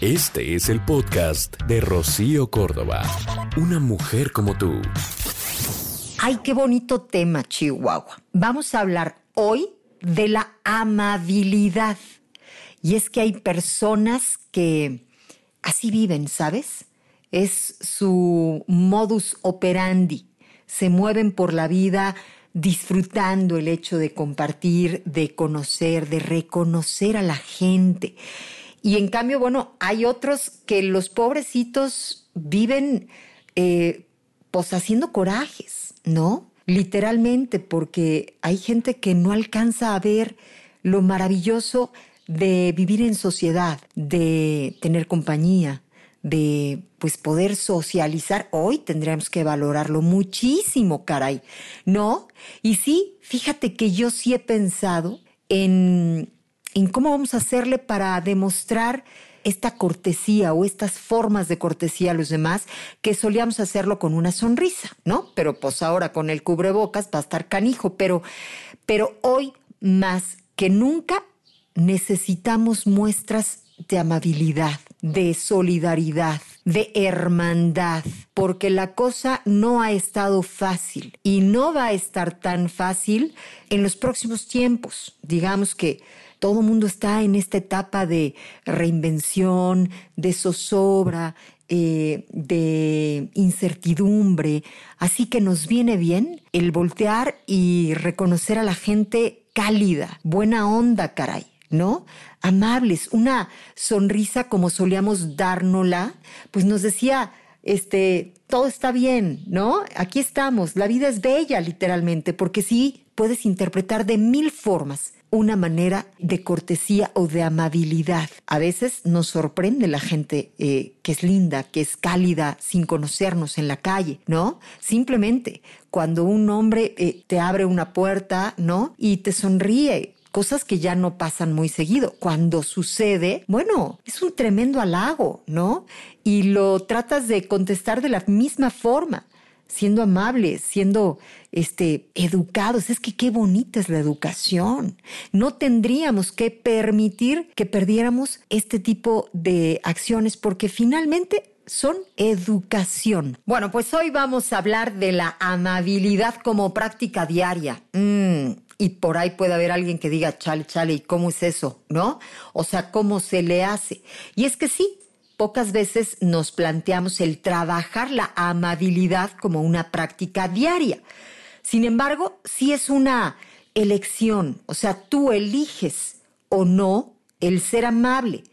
Este es el podcast de Rocío Córdoba. Una mujer como tú. Ay, qué bonito tema, Chihuahua. Vamos a hablar hoy de la amabilidad. Y es que hay personas que así viven, ¿sabes? Es su modus operandi. Se mueven por la vida disfrutando el hecho de compartir, de conocer, de reconocer a la gente. Y en cambio, bueno, hay otros que los pobrecitos viven eh, pues haciendo corajes, ¿no? Literalmente, porque hay gente que no alcanza a ver lo maravilloso de vivir en sociedad, de tener compañía, de pues poder socializar. Hoy tendríamos que valorarlo muchísimo, caray, ¿no? Y sí, fíjate que yo sí he pensado en en cómo vamos a hacerle para demostrar esta cortesía o estas formas de cortesía a los demás que solíamos hacerlo con una sonrisa, ¿no? Pero pues ahora con el cubrebocas va a estar canijo, pero, pero hoy más que nunca necesitamos muestras de amabilidad, de solidaridad, de hermandad, porque la cosa no ha estado fácil y no va a estar tan fácil en los próximos tiempos. Digamos que todo mundo está en esta etapa de reinvención, de zozobra, eh, de incertidumbre. Así que nos viene bien el voltear y reconocer a la gente cálida, buena onda, caray. ¿no? Amables, una sonrisa como solíamos dárnosla, pues nos decía, este, todo está bien, ¿no? Aquí estamos, la vida es bella, literalmente, porque sí puedes interpretar de mil formas una manera de cortesía o de amabilidad. A veces nos sorprende la gente eh, que es linda, que es cálida, sin conocernos en la calle, ¿no? Simplemente cuando un hombre eh, te abre una puerta, ¿no? Y te sonríe, cosas que ya no pasan muy seguido. Cuando sucede, bueno, es un tremendo halago, ¿no? Y lo tratas de contestar de la misma forma siendo amables, siendo este, educados. Es que qué bonita es la educación. No tendríamos que permitir que perdiéramos este tipo de acciones porque finalmente son educación. Bueno, pues hoy vamos a hablar de la amabilidad como práctica diaria. Mm, y por ahí puede haber alguien que diga, chale, chale, ¿y cómo es eso? ¿No? O sea, ¿cómo se le hace? Y es que sí, pocas veces nos planteamos el trabajar la amabilidad como una práctica diaria. Sin embargo, sí es una elección, o sea, tú eliges o no el ser amable.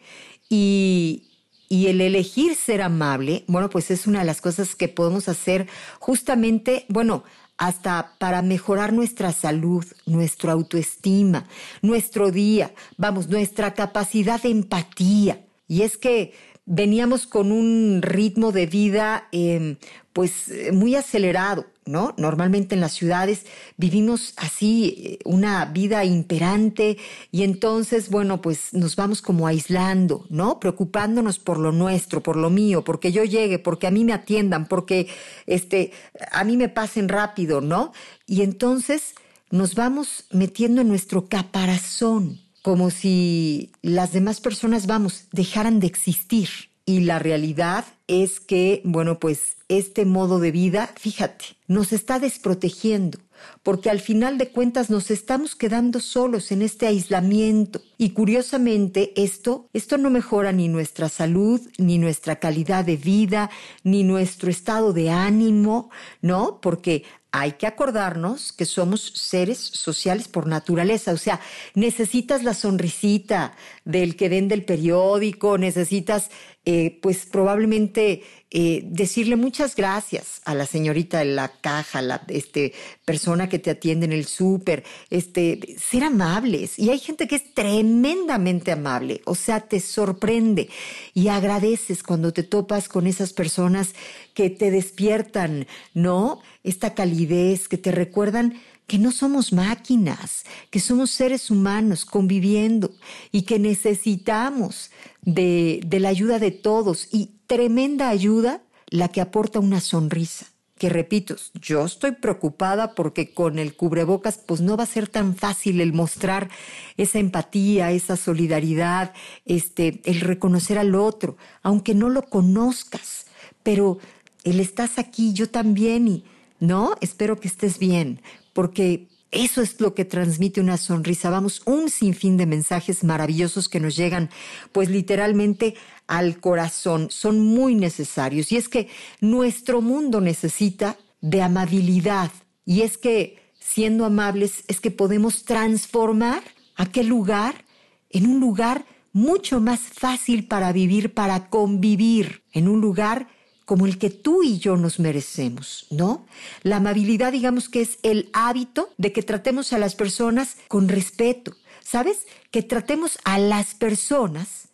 Y, el elegir ser amable, bueno, pues es una de las cosas que podemos hacer justamente, bueno, hasta para mejorar nuestra salud, nuestra autoestima, nuestro día, vamos, nuestra capacidad de empatía. Y es que veníamos con un ritmo de vida em, pues muy acelerado, ¿no? Normalmente en las ciudades vivimos así eh, una vida imperante y entonces, bueno, pues nos vamos como aislando, ¿no? Preocupándonos por lo nuestro, por lo mío, porque yo llegue, porque a mí me atiendan, porque este, a mí me pasen rápido, ¿no? Y entonces nos vamos metiendo en nuestro caparazón, como si las demás personas, vamos, dejaran de existir. Y la realidad es que, bueno, pues este modo de vida, fíjate, nos está desprotegiendo, porque al final de cuentas nos estamos quedando solos en este aislamiento. Y curiosamente, esto, esto no mejora ni nuestra salud, ni nuestra calidad de vida, ni nuestro estado de ánimo, ¿no? Porque hay que acordarnos que somos seres sociales por naturaleza, o sea, necesitas la sonrisita, del que vende el periódico, necesitas eh, pues probablemente eh, decirle muchas gracias a la señorita de la caja, la este, persona que te atiende en el súper, este, ser amables. Y hay gente que es tremendamente amable, o sea, te sorprende y agradeces cuando te topas con esas personas que te despiertan, ¿no? Esta calidez, que te recuerdan que no somos máquinas, que somos seres humanos conviviendo y que necesitamos de, la ayuda de todos y tremenda ayuda la que aporta una sonrisa. Que repito, yo estoy preocupada porque con el cubrebocas pues no va a ser tan fácil el mostrar esa empatía, esa solidaridad, este, el reconocer al otro, aunque no lo conozcas, pero él estás aquí, yo también y no, espero que estés bien, porque eso es lo que transmite una sonrisa. Vamos, un sinfín de mensajes maravillosos que nos llegan, pues literalmente al corazón. Son muy necesarios. Y es que nuestro mundo necesita de amabilidad. Y es que, siendo amables, es que podemos transformar aquel lugar en un lugar mucho más fácil para vivir, para convivir, en un lugar como el que tú y yo nos merecemos, ¿no? La amabilidad, digamos que es el hábito de que tratemos a las personas con respeto, ¿sabes? Que tratemos a las personas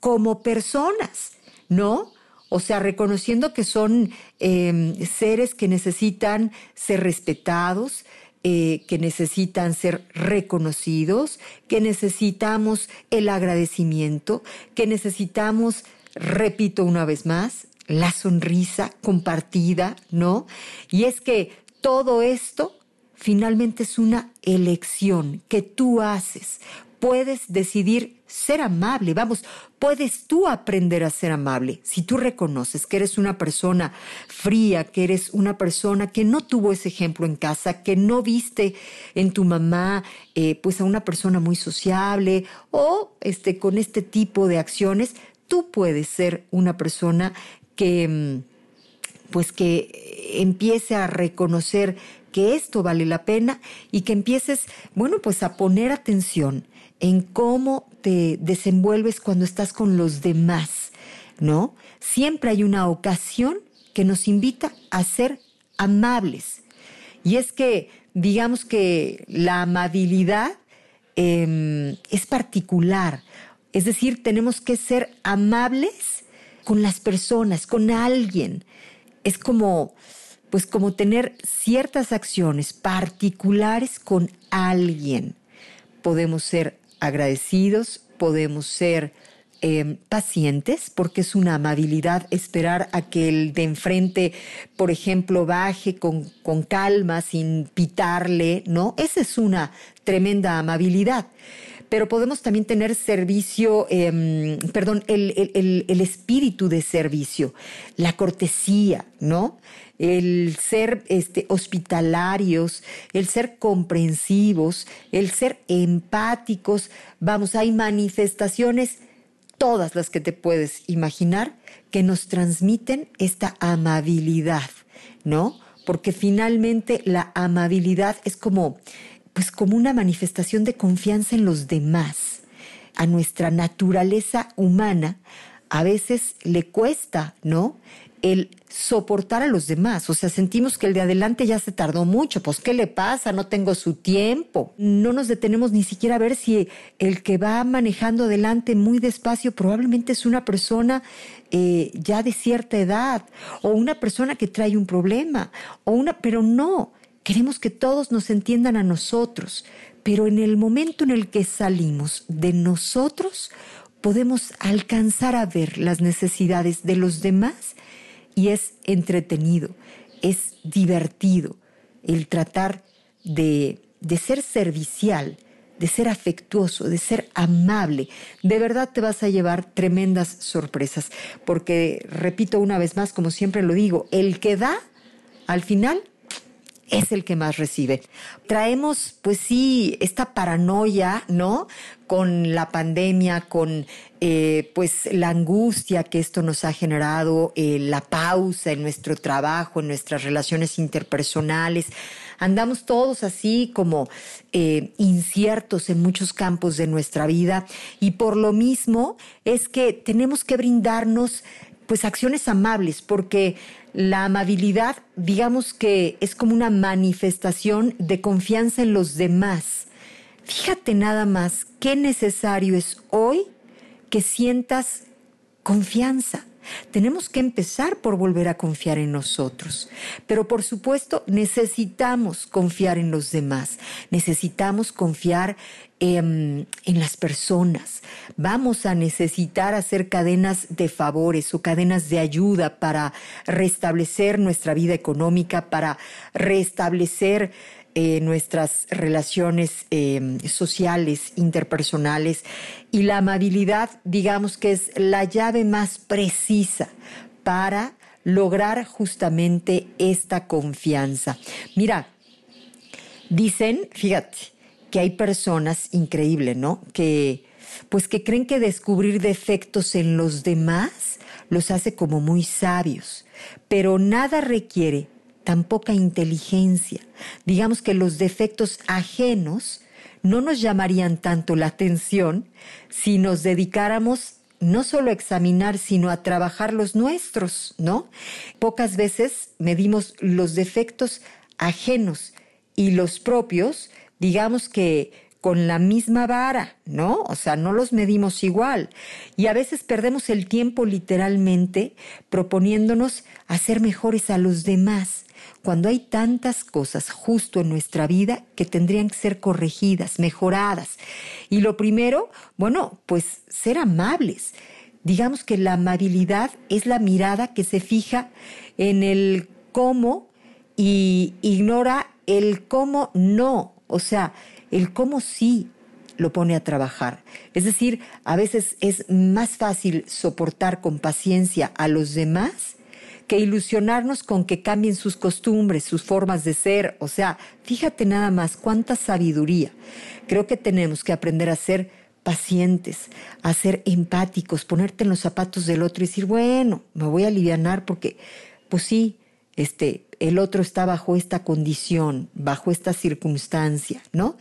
como personas, ¿no? O sea, reconociendo que son em, seres que necesitan ser respetados, eh, que necesitan ser reconocidos, que necesitamos el agradecimiento, que necesitamos, repito una vez más, la sonrisa compartida, ¿no? Y es que todo esto finalmente es una elección que tú haces. Puedes decidir ser amable, vamos, puedes tú aprender a ser amable. Si tú reconoces que eres una persona fría, que eres una persona que no tuvo ese ejemplo en casa, que no viste en tu mamá eh, pues a una persona muy sociable o este, con este tipo de acciones, tú puedes ser una persona que mm, pues que empiece a reconocer que esto vale la pena y que empieces, bueno, pues a poner atención en cómo te desenvuelves cuando estás con los demás, ¿no? Siempre hay una ocasión que nos invita a ser amables. Y es que, digamos que la amabilidad em, es particular, es decir, tenemos que ser amables con las personas, con alguien. Es como, pues como tener ciertas acciones particulares con alguien. Podemos ser agradecidos, podemos ser em, pacientes, porque es una amabilidad esperar a que el de enfrente, por ejemplo, baje con, con calma, sin pitarle, ¿no? Esa es una tremenda amabilidad pero podemos también tener servicio, em, perdón, el, el, espíritu de servicio, la cortesía, ¿no? El ser este, hospitalarios, el ser comprensivos, el ser empáticos. Vamos, hay manifestaciones, todas las que te puedes imaginar, que nos transmiten esta amabilidad, ¿no? Porque finalmente la amabilidad es como pues como una manifestación de confianza en los demás. A nuestra naturaleza humana a veces le cuesta, ¿no? El soportar a los demás. O sea, sentimos que el de adelante ya se tardó mucho. Pues, ¿qué le pasa? No tengo su tiempo. No nos detenemos ni siquiera a ver si el que va manejando adelante muy despacio probablemente es una persona eh, ya de cierta edad o una persona que trae un problema o una, pero no. Queremos que todos nos entiendan a nosotros, pero en el momento en el que salimos de nosotros, podemos alcanzar a ver las necesidades de los demás y es entretenido, es divertido el tratar de, de ser servicial, de ser afectuoso, de ser amable. De verdad te vas a llevar tremendas sorpresas, porque, repito una vez más, como siempre lo digo, el que da, al final es el que más recibe. Traemos, pues sí, esta paranoia, ¿no? Con la pandemia, con eh, pues la angustia que esto nos ha generado, eh, la pausa en nuestro trabajo, en nuestras relaciones interpersonales. andamos todos así como eh, inciertos en muchos campos de nuestra vida y por lo mismo es que tenemos que brindarnos pues acciones amables, porque la amabilidad, digamos que es como una manifestación de confianza en los demás. Fíjate nada más qué necesario es hoy que sientas confianza. Tenemos que empezar por volver a confiar en nosotros. Pero por supuesto necesitamos confiar en los demás. Necesitamos confiar en, en, las personas. Vamos a necesitar hacer cadenas de favores o cadenas de ayuda para restablecer nuestra vida económica, para restablecer eh, nuestras relaciones eh, sociales, interpersonales, y la amabilidad, digamos que es la llave más precisa para lograr justamente esta confianza. Mira, dicen, fíjate, hay personas increíbles, ¿no? Que pues que creen que descubrir defectos en los demás los hace como muy sabios, pero nada requiere tan poca inteligencia. Digamos que los defectos ajenos no nos llamarían tanto la atención si nos dedicáramos no solo a examinar, sino a trabajar los nuestros, ¿no? Pocas veces medimos los defectos ajenos y los propios, digamos que con la misma vara, ¿no? O sea, no los medimos igual. Y a veces perdemos el tiempo literalmente proponiéndonos hacer mejores a los demás cuando hay tantas cosas justo en nuestra vida que tendrían que ser corregidas, mejoradas. Y lo primero, bueno, pues ser amables. Digamos que la amabilidad es la mirada que se fija en el cómo y ignora el cómo no. O sea, el cómo sí lo pone a trabajar. Es decir, a veces es más fácil soportar con paciencia a los demás que ilusionarnos con que cambien sus costumbres, sus formas de ser. O sea, fíjate nada más cuánta sabiduría. Creo que tenemos que aprender a ser pacientes, a ser empáticos, ponerte en los zapatos del otro y decir, bueno, me voy a alivianar porque, pues sí, este, el otro está bajo esta condición, bajo esta circunstancia, ¿no?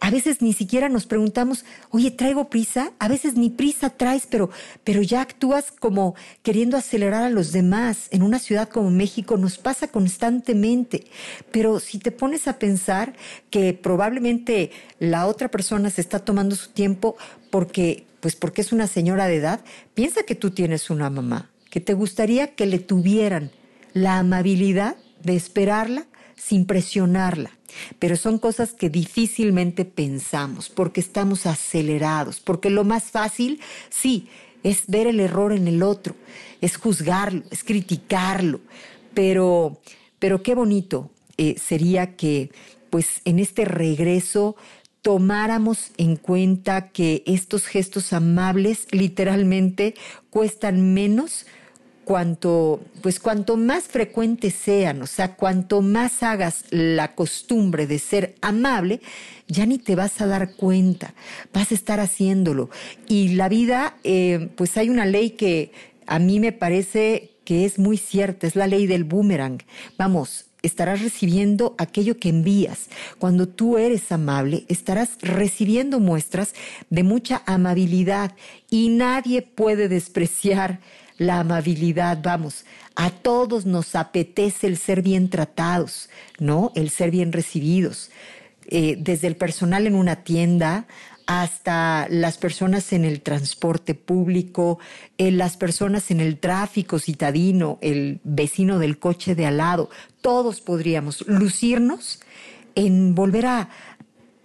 A veces ni siquiera nos preguntamos, oye, ¿traigo prisa? A veces ni prisa traes, pero, pero ya actúas como queriendo acelerar a los demás. En una ciudad como México nos pasa constantemente. Pero si te pones a pensar que probablemente la otra persona se está tomando su tiempo porque, pues porque es una señora de edad, piensa que tú tienes una mamá, que te gustaría que le tuvieran la amabilidad de esperarla sin presionarla. Pero son cosas que difícilmente pensamos porque estamos acelerados, porque lo más fácil, sí, es ver el error en el otro, es juzgarlo, es criticarlo, pero, pero qué bonito eh, sería que pues en este regreso tomáramos en cuenta que estos gestos amables literalmente cuestan menos cuanto, pues cuanto más frecuentes sean, o sea, cuanto más hagas la costumbre de ser amable, ya ni te vas a dar cuenta, vas a estar haciéndolo. Y la vida, eh, pues hay una ley que a mí me parece que es muy cierta, es la ley del boomerang. Vamos, estarás recibiendo aquello que envías. Cuando tú eres amable, estarás recibiendo muestras de mucha amabilidad y nadie puede despreciar la amabilidad, vamos, a todos nos apetece el ser bien tratados, ¿no? El ser bien recibidos. Eh, desde el personal en una tienda hasta las personas en el transporte público, eh, las personas en el tráfico citadino, el vecino del coche de al lado, todos podríamos lucirnos en volver a,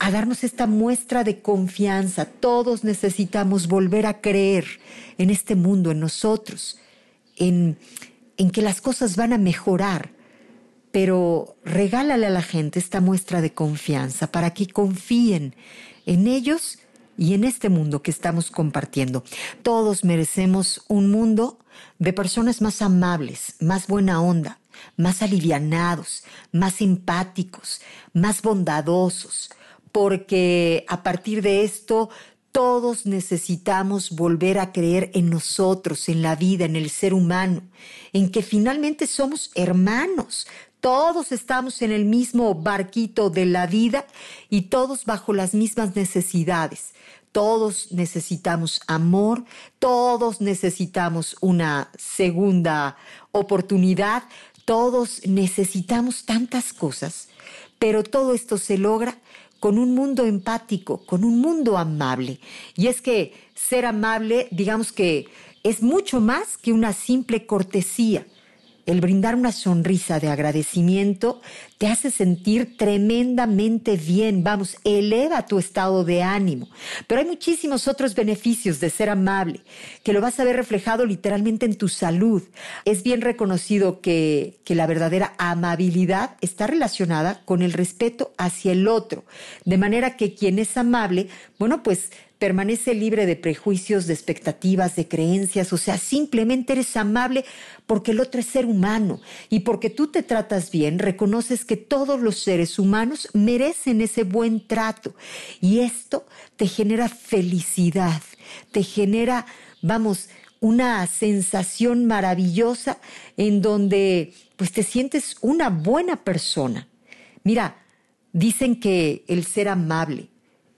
a darnos esta muestra de confianza. Todos necesitamos volver a creer en este mundo, en nosotros, en, en que las cosas van a mejorar. Pero regálale a la gente esta muestra de confianza para que confíen en ellos y en este mundo que estamos compartiendo. Todos merecemos un mundo de personas más amables, más buena onda, más alivianados, más empáticos, más bondadosos, porque a partir de esto todos necesitamos volver a creer en nosotros, en la vida, en el ser humano, en que finalmente somos hermanos. Todos estamos en el mismo barquito de la vida y todos bajo las mismas necesidades. Todos necesitamos amor, todos necesitamos una segunda oportunidad, todos necesitamos tantas cosas, pero todo esto se logra con un mundo empático, con un mundo amable. Y es que ser amable, digamos que es mucho más que una simple cortesía el brindar una sonrisa de agradecimiento te hace sentir tremendamente bien, vamos, eleva tu estado de ánimo. Pero hay muchísimos otros beneficios de ser amable, que lo vas a ver reflejado literalmente en tu salud. Es bien reconocido que, que la verdadera amabilidad está relacionada con el respeto hacia el otro, de manera que quien es amable, bueno, pues permanece libre de prejuicios, de expectativas, de creencias, o sea, simplemente eres amable porque el otro es ser humano. Y porque tú te tratas bien, reconoces que todos los seres humanos merecen ese buen trato. Y esto te genera felicidad, te genera, vamos, una sensación maravillosa en donde pues te sientes una buena persona. Mira, dicen que el ser amable,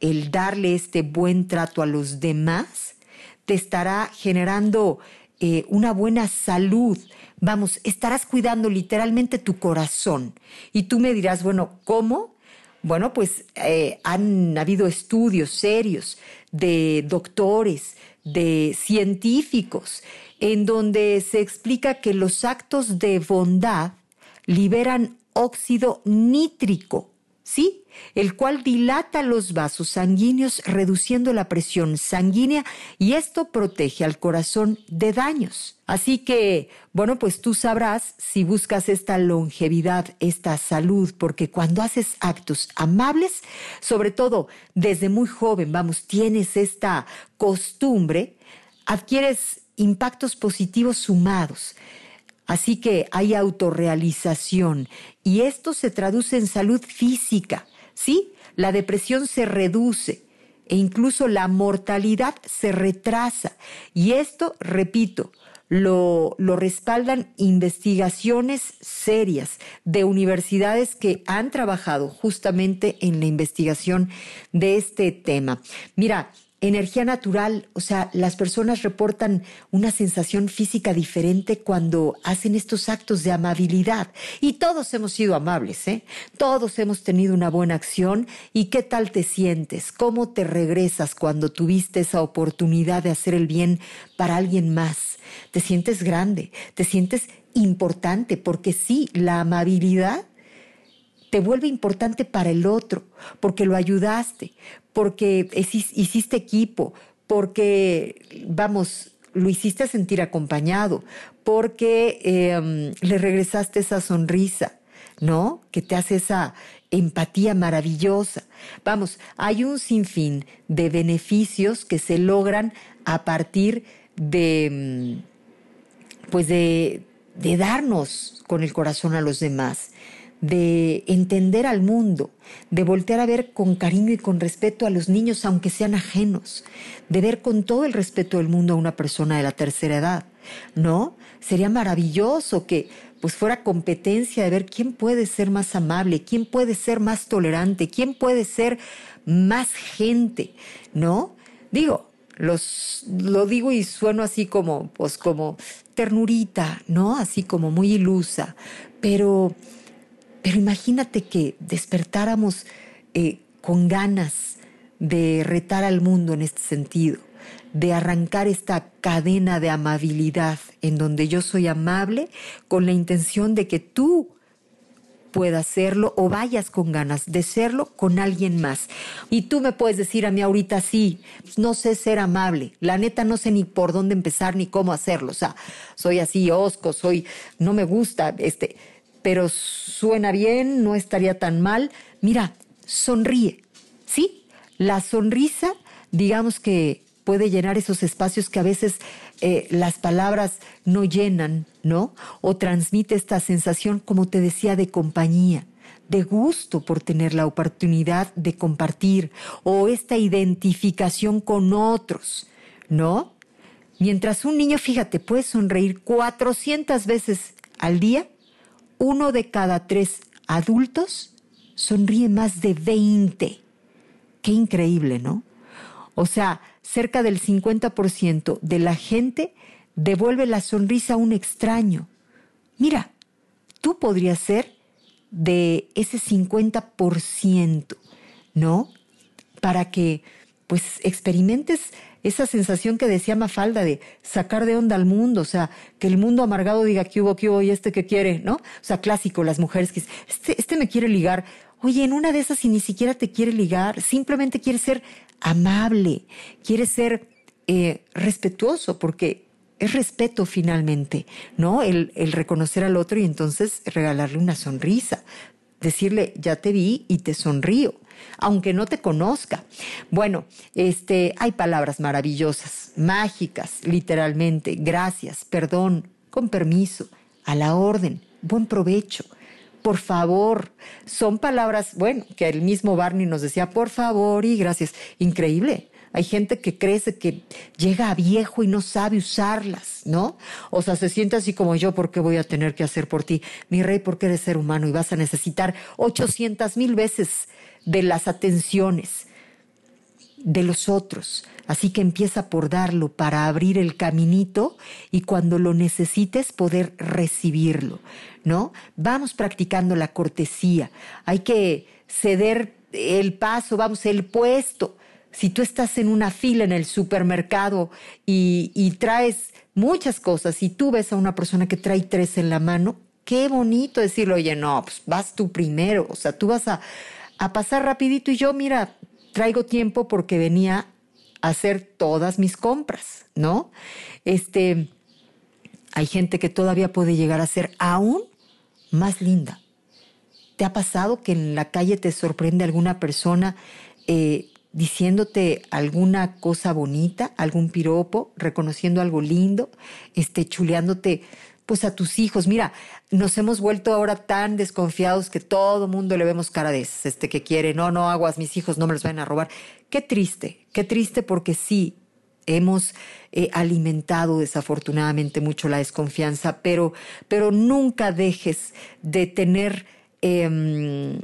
el darle este buen trato a los demás te estará generando eh, una buena salud. Vamos, estarás cuidando literalmente tu corazón. Y tú me dirás, bueno, ¿cómo? Bueno, pues eh, han habido estudios serios de doctores, de científicos, en donde se explica que los actos de bondad liberan óxido nítrico, ¿sí? el cual dilata los vasos sanguíneos reduciendo la presión sanguínea y esto protege al corazón de daños. Así que, bueno, pues tú sabrás si buscas esta longevidad, esta salud, porque cuando haces actos amables, sobre todo desde muy joven, vamos, tienes esta costumbre, adquieres impactos positivos sumados. Así que hay autorrealización y esto se traduce en salud física, ¿sí? La depresión se reduce e incluso la mortalidad se retrasa. Y esto, repito, lo, lo, respaldan investigaciones serias de universidades que han trabajado justamente en la investigación de este tema. Mira, energía natural, o sea, las personas reportan una sensación física diferente cuando hacen estos actos de amabilidad. Y todos hemos sido amables, ¿eh? Todos hemos tenido una buena acción. ¿Y qué tal te sientes? ¿Cómo te regresas cuando tuviste esa oportunidad de hacer el bien para alguien más? Te sientes grande, te sientes importante, porque sí, la amabilidad te vuelve importante para el otro, porque lo ayudaste, porque hiciste equipo, porque, vamos, lo hiciste sentir acompañado, porque em, le regresaste esa sonrisa, ¿no? Que te hace esa empatía maravillosa. Vamos, hay un sinfín de beneficios que se logran a partir de, em, pues de, de darnos con el corazón a los demás de entender al mundo, de voltear a ver con cariño y con respeto a los niños, aunque sean ajenos, de ver con todo el respeto del mundo a una persona de la tercera edad, ¿no? Sería maravilloso que pues fuera competencia de ver quién puede ser más amable, quién puede ser más tolerante, quién puede ser más gente, ¿no? Digo, los, lo digo y sueno así como, pues como ternurita, ¿no? Así como muy ilusa, pero pero imagínate que despertáramos eh, con ganas de retar al mundo en este sentido, de arrancar esta cadena de amabilidad en donde yo soy amable con la intención de que tú puedas serlo o vayas con ganas de serlo con alguien más. Y tú me puedes decir a mí ahorita, sí, no sé ser amable, la neta no sé ni por dónde empezar ni cómo hacerlo, o sea, soy así osco, soy, no me gusta, este, pero suena bien, no estaría tan mal. Mira, sonríe, ¿sí? La sonrisa, digamos que puede llenar esos espacios que a veces eh, las palabras no llenan, ¿no? O transmite esta sensación, como te decía, de compañía, de gusto por tener la oportunidad de compartir o esta identificación con otros, ¿no? Mientras un niño, fíjate, puede sonreír 400 veces al día, uno de cada tres adultos sonríe más de 20. Qué increíble, ¿no? O sea, cerca del 50% de la gente devuelve la sonrisa a un extraño. Mira, tú podrías ser de ese 50%, ¿no? Para que pues experimentes esa sensación que decía Mafalda de sacar de onda al mundo, o sea, que el mundo amargado diga que hubo, que hubo y este que quiere, ¿no? O sea, clásico, las mujeres que este, este me quiere ligar. Oye, en una de esas si ni siquiera te quiere ligar, simplemente quiere ser amable, quiere ser eh, respetuoso, porque es respeto finalmente, ¿no? El, el reconocer al otro y entonces regalarle una sonrisa, decirle, ya te vi y te sonrío, aunque no te conozca. Bueno, este, hay palabras maravillosas, mágicas, literalmente, gracias, perdón, con permiso, a la orden, buen provecho. Por favor, son palabras, bueno, que el mismo Barney nos decía, por favor y gracias. Increíble. Hay gente que crece que llega a viejo y no sabe usarlas, ¿no? O sea, se siente así como yo, ¿por qué voy a tener que hacer por ti? Mi rey, porque eres ser humano y vas a necesitar 800 mil veces de las atenciones de los otros. Así que empieza por darlo para abrir el caminito y cuando lo necesites poder recibirlo, ¿no? Vamos practicando la cortesía. Hay que ceder el paso, vamos, el puesto si tú estás en una fila en el supermercado y, traes muchas cosas y tú ves a una persona que trae tres en la mano, qué bonito decirlo, oye, no, pues vas tú primero, o sea, tú vas a, a pasar rapidito y yo, mira, traigo tiempo porque venía a hacer todas mis compras, ¿no? Este, hay gente que todavía puede llegar a ser aún más linda. ¿Te ha pasado que en la calle te sorprende alguna persona eh, diciéndote alguna cosa bonita, algún piropo, reconociendo algo lindo, este, chuleándote pues a tus hijos. Mira, nos hemos vuelto ahora tan desconfiados que todo mundo le vemos cara de este que quiere, no, no aguas, mis hijos no me los van a robar. Qué triste, qué triste porque sí, hemos eh, alimentado desafortunadamente mucho la desconfianza, pero, pero nunca dejes de tener em,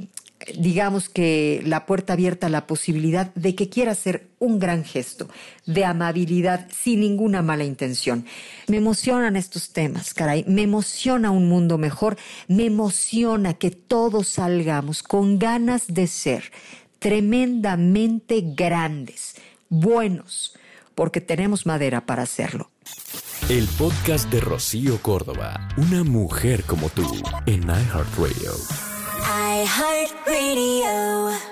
digamos que la puerta abierta a la posibilidad de que quiera hacer un gran gesto de amabilidad sin ninguna mala intención. Me emocionan estos temas, caray, me emociona un mundo mejor, me emociona que todos salgamos con ganas de ser tremendamente grandes, buenos, porque tenemos madera para hacerlo. El podcast de Rocío Córdoba, una mujer como tú, en iHeartRadio. iHeartRadio.